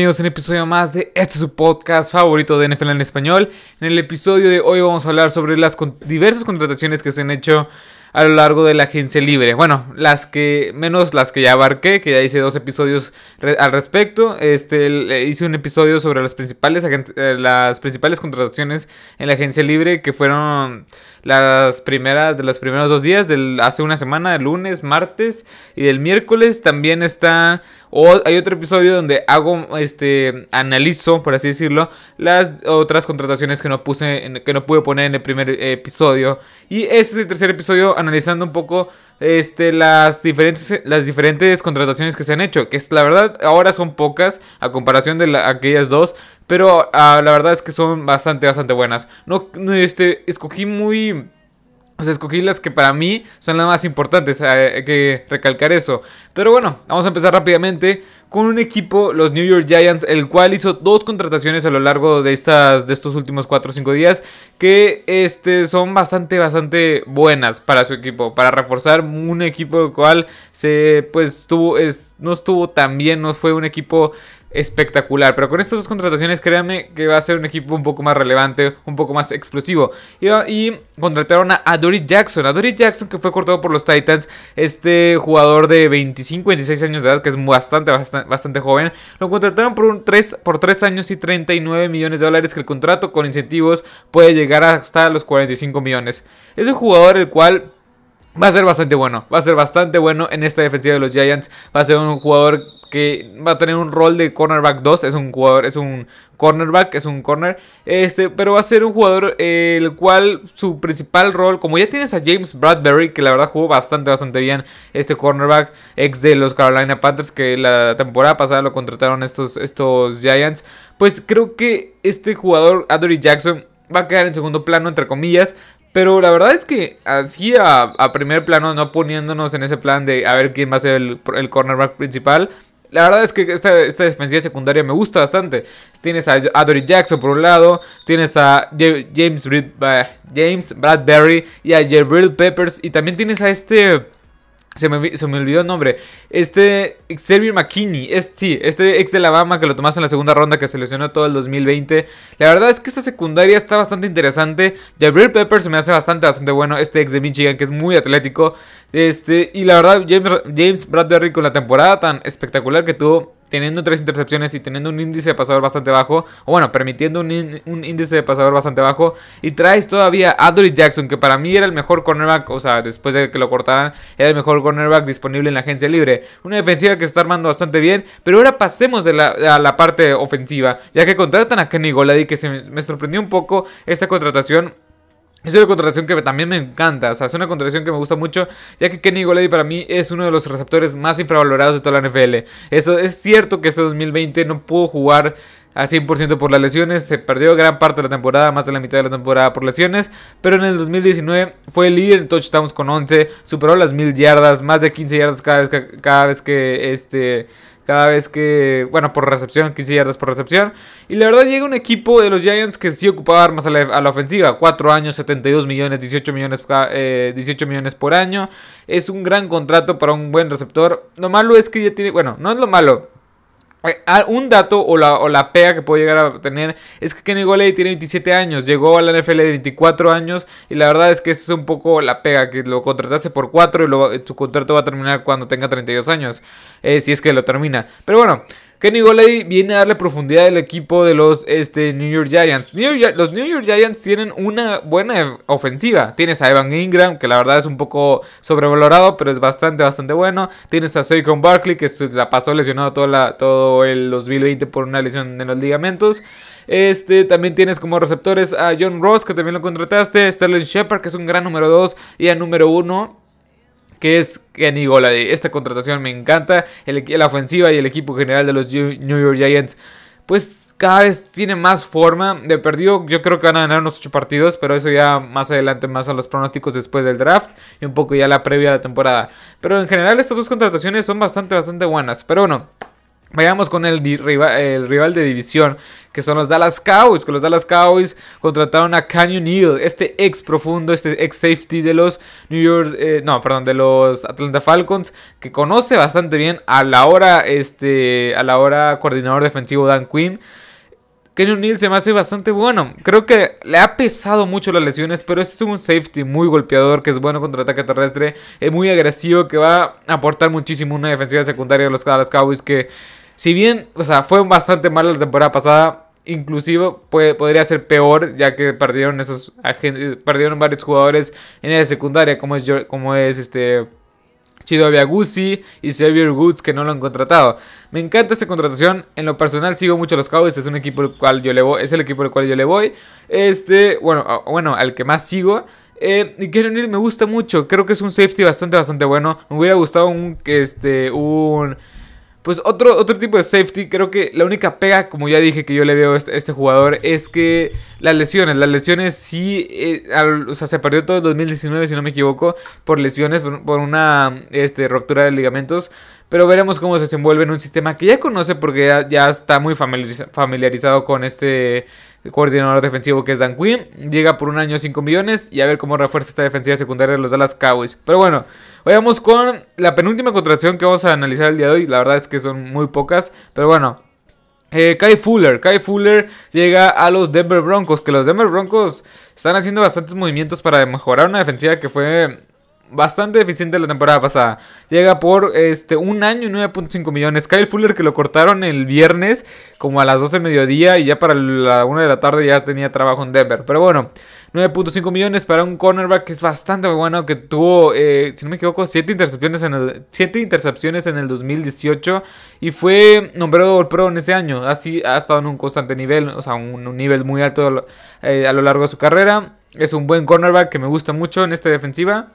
Bienvenidos a un episodio más de este su podcast favorito de NFL en español. En el episodio de hoy vamos a hablar sobre las diversas contrataciones que se han hecho a lo largo de la agencia libre. Bueno, las que, menos las que ya abarqué, que ya hice dos episodios al respecto. Este, hice un episodio sobre las principales, eh, las principales contrataciones en la agencia libre, que fueron las primeras de los primeros dos días, del, hace una semana, el lunes, martes y del miércoles. También está, o hay otro episodio donde hago, este, analizo, por así decirlo, las otras contrataciones que no puse, que no pude poner en el primer episodio. Y ese es el tercer episodio analizando un poco este, las, diferentes, las diferentes contrataciones que se han hecho. Que es, la verdad ahora son pocas a comparación de aquellas dos. Pero ah, la verdad es que son bastante, bastante buenas. No, este, escogí muy... Sea, escogí las que para mí son las más importantes, hay que recalcar eso. Pero bueno, vamos a empezar rápidamente con un equipo, los New York Giants, el cual hizo dos contrataciones a lo largo de, estas, de estos últimos 4 o 5 días que este, son bastante, bastante buenas para su equipo, para reforzar un equipo el cual se, pues, tuvo, es, no estuvo tan bien, no fue un equipo espectacular. Pero con estas dos contrataciones, créanme que va a ser un equipo un poco más relevante, un poco más explosivo. Y, contrataron a, Dory Jackson. A Dory Jackson, que fue cortado por los Titans. Este jugador de 25, 26 años de edad, que es bastante, bastante, bastante joven. Lo contrataron por, un 3, por 3 años y 39 millones de dólares. Que el contrato con incentivos puede llegar hasta los 45 millones. Es un jugador el cual Va a ser bastante bueno, va a ser bastante bueno en esta defensiva de los Giants. Va a ser un jugador que va a tener un rol de cornerback 2, es un jugador, es un cornerback, es un corner, este, pero va a ser un jugador el cual su principal rol, como ya tienes a James Bradbury, que la verdad jugó bastante, bastante bien, este cornerback, ex de los Carolina Panthers, que la temporada pasada lo contrataron estos, estos Giants, pues creo que este jugador, Adoree Jackson, va a quedar en segundo plano, entre comillas, pero la verdad es que así a, primer plano, no poniéndonos en ese plan de a ver quién va a ser el cornerback principal, la verdad es que esta, esta, defensiva secundaria me gusta bastante. Tienes a Adory Jackson por un lado, tienes a James, James Bradbury y a Jabril Peppers, y también tienes a este se me, olvidó el nombre. Este Xavier McKinney. Es, sí, este ex de Alabama que lo tomaste en la segunda ronda que se lesionó todo el 2020. La verdad es que esta secundaria está bastante interesante. Jabril Pepper se me hace bastante, bastante bueno. Este ex de Michigan que es muy atlético. Este, y la verdad, James, James Bradbury con la temporada tan espectacular que tuvo teniendo tres intercepciones y teniendo un índice de pasador bastante bajo, o bueno, permitiendo un, índice de pasador bastante bajo, y traes todavía a Dory Jackson, que para mí era el mejor cornerback, o sea, después de que lo cortaran, era el mejor cornerback disponible en la agencia libre. Una defensiva que está armando bastante bien, pero ahora pasemos de la, a la parte ofensiva, ya que contratan a Kenny Golady, que se me sorprendió un poco esta contratación es una contratación que también me encanta, o sea, es una contratación que me gusta mucho, ya que Kenny Golady para mí es uno de los receptores más infravalorados de toda la NFL. Esto, es cierto que este 2020 no pudo jugar al 100% por las lesiones, se perdió gran parte de la temporada, más de la mitad de la temporada por lesiones, pero en el 2019 fue el líder en touchdowns con 11, superó las 1000 yardas, más de 15 yardas cada vez que, cada vez que este cada vez que, bueno, por recepción, 15 yardas por recepción. Y la verdad llega un equipo de los Giants que sí ocupaba armas a la, ofensiva. 4 años, 72 millones, 18 millones, 18 eh, millones por año. Es un gran contrato para un buen receptor. Lo malo es que ya tiene, bueno, no es lo malo. Eh, ah, un dato o la, o la pega que puedo llegar a tener es que Kenny Goley tiene 27 años, llegó a la NFL de 24 años y la verdad es que es un poco la pega, que lo contratase por 4 y su contrato va a terminar cuando tenga 32 años, eh, si es que lo termina. Pero bueno, Kenny Goley viene a darle profundidad al equipo de los este, New York Giants. los New York Giants tienen una buena ofensiva. Tienes a Evan Ingram, que la verdad es un poco sobrevalorado, pero es bastante, bastante bueno. Tienes a Saquon Barkley, que la pasó lesionado todo, la, todo el 2020 por una lesión en los ligamentos. Este, también tienes como receptores a John Ross, que también lo contrataste. Sterling Shepard, que es un gran número 2. Y a número 1 que es Kenny Golady. Esta contratación me encanta. la ofensiva y el equipo general de los New York Giants. Pues cada vez tiene más forma. De perdido, yo creo que van a ganar unos 8 partidos. Pero eso ya más adelante, más a los pronósticos después del draft. Y un poco ya la previa de la temporada. Pero en general, estas dos contrataciones son bastante, bastante buenas. Pero bueno, Vayamos con el, rival de división, que son los Dallas Cowboys. Que los Dallas Cowboys contrataron a Canyon Neal, este ex profundo, este ex safety de los New York, eh, no, perdón, de los Atlanta Falcons, que conoce bastante bien a la hora, este, a la hora coordinador defensivo Dan Quinn. Kenny O'Neill se me hace bastante bueno. Creo que le ha pesado mucho las lesiones, pero este es un safety muy golpeador, que es bueno contra ataque terrestre, es muy agresivo, que va a aportar muchísimo una defensiva secundaria de los Dallas Cowboys que si bien, o sea, fue bastante mal la temporada pasada, inclusive podría ser peor, ya que perdieron esos perdieron varios jugadores en la secundaria, como es, como es este Chido Agusi y Xavier Woods que no lo han contratado. Me encanta esta contratación. En lo personal sigo mucho a los Cowboys, es un equipo al cual yo le voy, es el equipo al cual yo le voy. Este, bueno, bueno, al que más sigo. Eh, y Kevin me gusta mucho, creo que es un safety bastante bastante bueno. Me hubiera gustado un este un pues otro, otro tipo de safety, creo que la única pega, como ya dije, que yo le veo a este, este jugador es que las lesiones, las lesiones sí, eh, o sea, se perdió todo el 2019, si no me equivoco, por lesiones, por, una este, ruptura de ligamentos. Pero veremos cómo se desenvuelve en un sistema que ya conoce porque ya, está muy familiarizado con este coordinador defensivo que es Dan Quinn. Llega por un año 5 millones y a ver cómo refuerza esta defensiva secundaria de los Dallas Cowboys. Pero bueno, vayamos con la penúltima contratación que vamos a analizar el día de hoy. La verdad es que son muy pocas, pero bueno. Eh, Kai Fuller, Kai Fuller llega a los Denver Broncos, que los Denver Broncos están haciendo bastantes movimientos para mejorar una defensiva que fue bastante deficiente la temporada pasada. Llega por este un año y 9.5 millones. Kyle Fuller que lo cortaron el viernes como a las 12 del mediodía y ya para la 1 de la tarde ya tenía trabajo en Denver. Pero bueno, 9.5 millones para un cornerback que es bastante bueno, que tuvo, eh, si no me equivoco, 7 intercepciones, en el, 7 intercepciones en el 2018 y fue nombrado Pro en ese año. Así ha estado en un constante nivel, o sea, un, nivel muy alto eh, a lo largo de su carrera. Es un buen cornerback que me gusta mucho en esta defensiva.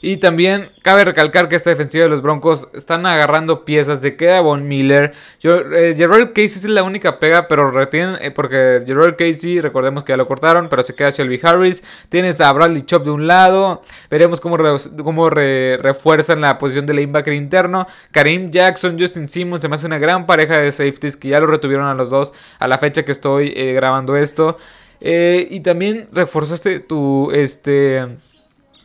Y también cabe recalcar que esta defensiva de los Broncos están agarrando piezas de queda Von Miller. Yo, eh, Casey es la única pega, pero retienen, eh, porque Gerard Casey, recordemos que ya lo cortaron, pero se queda Shelby Harris. Tienes a Bradley Chop de un lado. Veremos cómo, cómo refuerzan la posición de linebacker interno. Karim Jackson, Justin Simmons, se me hace una gran pareja de safeties que ya lo retuvieron a los dos a la fecha que estoy eh, grabando esto. Eh, y también reforzaste tu, este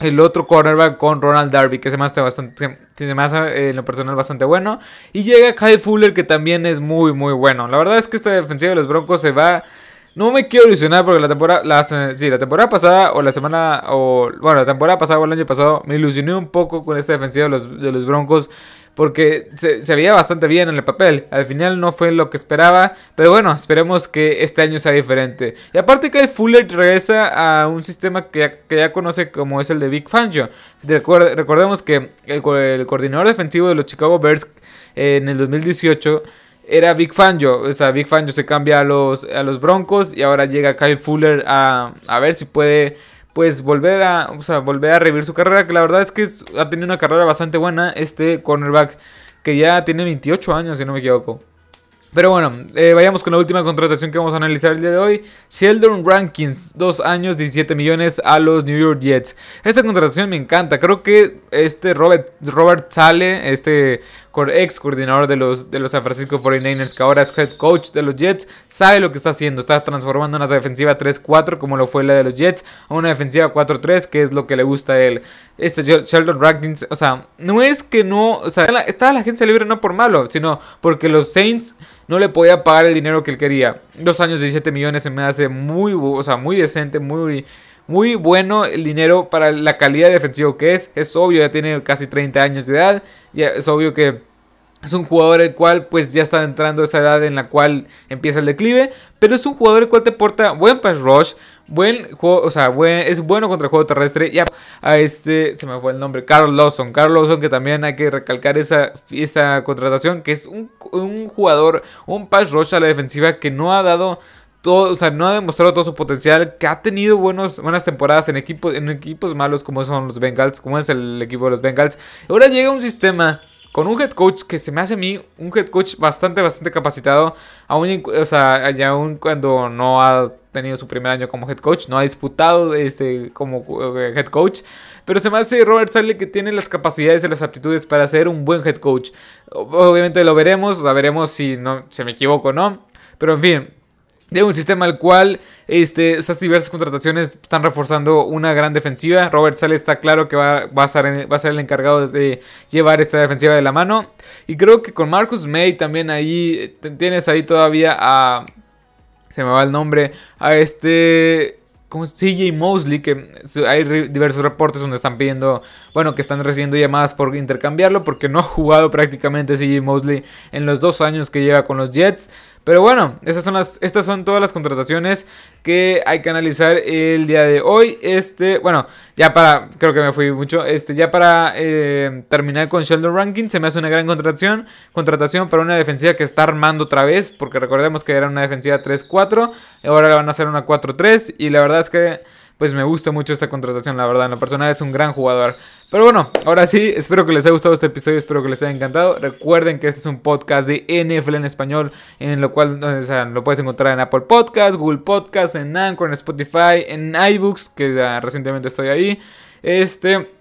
el otro cornerback con Ronald Darby, que se me hace bastante, se me hace eh, en lo personal bastante bueno. Y llega Kyle Fuller, que también es muy, muy bueno. La verdad es que esta defensiva de los Broncos se va. No me quiero ilusionar porque la temporada, la, sí, la temporada pasada o la semana, o bueno, la temporada pasada o el año pasado me ilusioné un poco con esta defensiva de los, Broncos porque se, veía bastante bien en el papel. Al final no fue lo que esperaba, pero bueno, esperemos que este año sea diferente. Y aparte que el Fuller regresa a un sistema que ya, conoce como es el de Big Fangio. recordemos que el, coordinador defensivo de los Chicago Bears eh, en el 2018 era Big Fangio. O sea, Big Fangio se cambia a los, a los Broncos y ahora llega Kyle Fuller a, a ver si puede pues volver a, volver a revivir su carrera, que la verdad es que ha tenido una carrera bastante buena este cornerback que ya tiene 28 años, si no me equivoco. Pero bueno, eh, vayamos con la última contratación que vamos a analizar el día de hoy. Sheldon Rankins, 2 años, 17 millones a los New York Jets. Esta contratación me encanta. Creo que este Robert, Robert Sale, este ex coordinador de los, de los San Francisco 49ers, que ahora es head coach de los Jets, sabe lo que está haciendo. Está transformando una defensiva 3-4, como lo fue la de los Jets, a una defensiva 4-3, que es lo que le gusta a él. Este Sheldon Rankins, o sea, no es que no, o sea, estaba la agencia libre no por malo, sino porque los Saints no le podía pagar el dinero que él quería. Dos años, 17 millones se me hace muy, o sea, muy decente, muy muy bueno el dinero para la calidad defensiva que es. Es obvio, ya tiene casi 30 años de edad. Ya es obvio que es un jugador el cual pues ya está entrando a esa edad en la cual empieza el declive. Pero es un jugador el cual te porta buen pass rush. Buen juego, o sea, es bueno contra el juego terrestre. Ya a este, se me fue el nombre, Carl Lawson. Carl Lawson, que también hay que recalcar esa, esta contratación, que es un, un jugador, un pass rush a la defensiva que no ha dado todo, o sea, no ha demostrado todo su potencial, que ha tenido buenos, buenas temporadas en equipos, en equipos malos como son los Bengals, como es el equipo de los Bengals. Ahora llega un sistema con un head coach que se me hace a mí un head coach bastante, bastante capacitado, aún, o sea, aún cuando no ha tenido su primer año como head coach, no ha disputado este, como eh, head coach, pero se me hace Robert Sale que tiene las capacidades y las aptitudes para ser un buen head coach. Obviamente lo veremos, o veremos si no se me equivoco o no, pero en fin, de un sistema al cual este, estas diversas contrataciones están reforzando una gran defensiva. Robert Sale está claro que va, a estar va a ser el encargado de llevar esta defensiva de la mano. Y creo que con Marcus May también ahí tienes ahí todavía a... Se me va el nombre. A este CJ Mosley, que hay diversos reportes donde están pidiendo, bueno, que están recibiendo llamadas por intercambiarlo, porque no ha jugado prácticamente CJ Mosley en los dos años que lleva con los Jets. Pero bueno, estas son, las, estas son todas las contrataciones que hay que analizar el día de hoy. Este, bueno, ya para, creo que me fui mucho, este, ya para eh, terminar con Sheldon Rankin, se me hace una gran contratación, contratación para una defensiva que está armando otra vez, porque recordemos que era una defensiva 3-4, ahora la van a hacer una 4-3 y la verdad es que pues me gusta mucho esta contratación, la verdad. En la personal es un gran jugador. Pero bueno, ahora sí, espero que les haya gustado este episodio, espero que les haya encantado. Recuerden que este es un podcast de NFL en español, en lo cual lo puedes encontrar en Apple Podcasts, Google Podcasts, en Anchor, en Spotify, en iBooks, que recientemente estoy ahí. Este.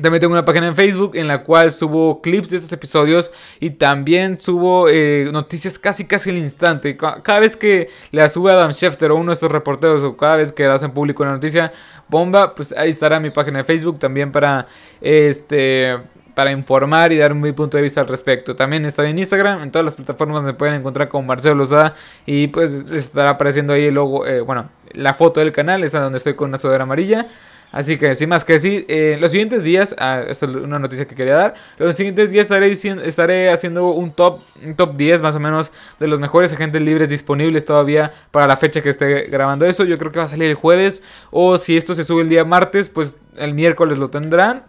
También tengo una página en Facebook en la cual subo clips de estos episodios y también subo eh, noticias casi casi al instante. Cada vez que la sube Adam Schefter o uno de estos reporteros o cada vez que la hacen público una noticia, bomba, pues ahí estará mi página de Facebook también para este para informar y dar mi punto de vista al respecto. También estoy en Instagram, en todas las plataformas me pueden encontrar con Marcelo Lozada y pues estará apareciendo ahí el logo, eh, bueno, la foto del canal, esa donde estoy con una sudadera amarilla. Así que sin más que decir, eh, los siguientes días, ah, es una noticia que quería dar, los siguientes días estaré, estaré haciendo un top, un top 10 más o menos de los mejores agentes libres disponibles todavía para la fecha que esté grabando eso. Yo creo que va a salir el jueves o si esto se sube el día martes, pues el miércoles lo tendrán.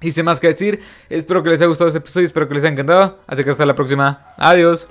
Y sin más que decir, espero que les haya gustado este episodio, espero que les haya encantado. Así que hasta la próxima. Adiós.